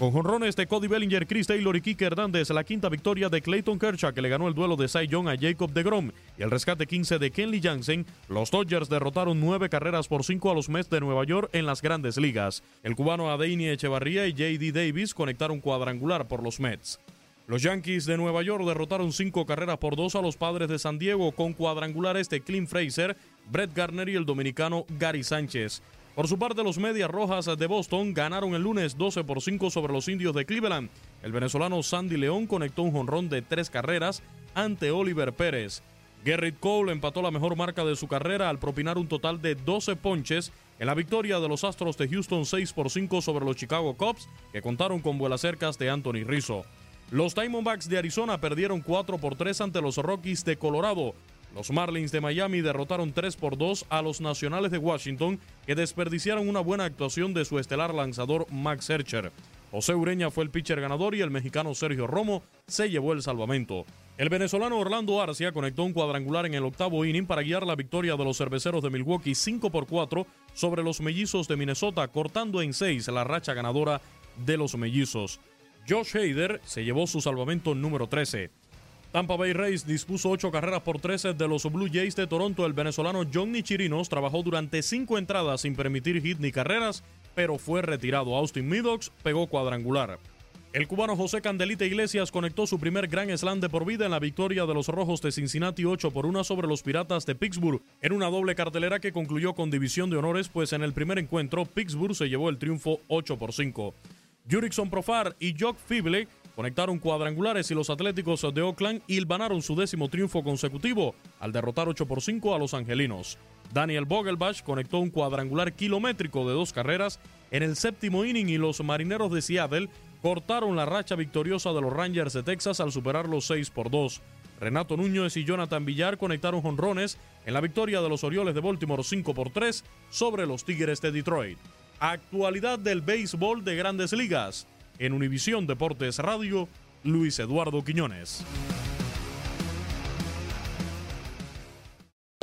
Con jonrones de Cody Bellinger, Chris Taylor y Kike Hernández, la quinta victoria de Clayton Kershaw que le ganó el duelo de Cy Young a Jacob DeGrom y el rescate 15 de Kenley Jansen, los Dodgers derrotaron nueve carreras por cinco a los Mets de Nueva York en las grandes ligas. El cubano Adeini Echevarría y J.D. Davis conectaron cuadrangular por los Mets. Los Yankees de Nueva York derrotaron cinco carreras por dos a los Padres de San Diego con cuadrangulares de Clint Fraser, Brett Garner y el dominicano Gary Sánchez. Por su parte, los Medias Rojas de Boston ganaron el lunes 12 por 5 sobre los Indios de Cleveland. El venezolano Sandy León conectó un jonrón de tres carreras ante Oliver Pérez. Gerrit Cole empató la mejor marca de su carrera al propinar un total de 12 ponches en la victoria de los Astros de Houston 6 por 5 sobre los Chicago Cubs, que contaron con vuelas cercas de Anthony Rizzo. Los Diamondbacks de Arizona perdieron 4 por 3 ante los Rockies de Colorado. Los Marlins de Miami derrotaron 3 por 2 a los Nacionales de Washington, que desperdiciaron una buena actuación de su estelar lanzador Max Scherzer. José Ureña fue el pitcher ganador y el mexicano Sergio Romo se llevó el salvamento. El venezolano Orlando Arcia conectó un cuadrangular en el octavo inning para guiar la victoria de los cerveceros de Milwaukee 5 por 4 sobre los mellizos de Minnesota, cortando en 6 la racha ganadora de los mellizos. Josh Hader se llevó su salvamento número 13. Tampa Bay Rays dispuso ocho carreras por 13 de los Blue Jays de Toronto. El venezolano Johnny Chirinos trabajó durante cinco entradas sin permitir hit ni carreras, pero fue retirado. Austin Meadows pegó cuadrangular. El cubano José Candelita Iglesias conectó su primer gran slam de por vida en la victoria de los Rojos de Cincinnati 8 por 1 sobre los Piratas de Pittsburgh en una doble cartelera que concluyó con división de honores, pues en el primer encuentro Pittsburgh se llevó el triunfo 8 por 5. Jurickson Profar y Jock Fible conectaron cuadrangulares y los Atléticos de Oakland hilvanaron su décimo triunfo consecutivo al derrotar 8 por 5 a los Angelinos. Daniel Vogelbach conectó un cuadrangular kilométrico de dos carreras en el séptimo inning y los Marineros de Seattle cortaron la racha victoriosa de los Rangers de Texas al superar los 6 por 2. Renato Núñez y Jonathan Villar conectaron jonrones en la victoria de los Orioles de Baltimore 5 por 3 sobre los Tigres de Detroit. Actualidad del béisbol de grandes ligas. En Univisión Deportes Radio, Luis Eduardo Quiñones.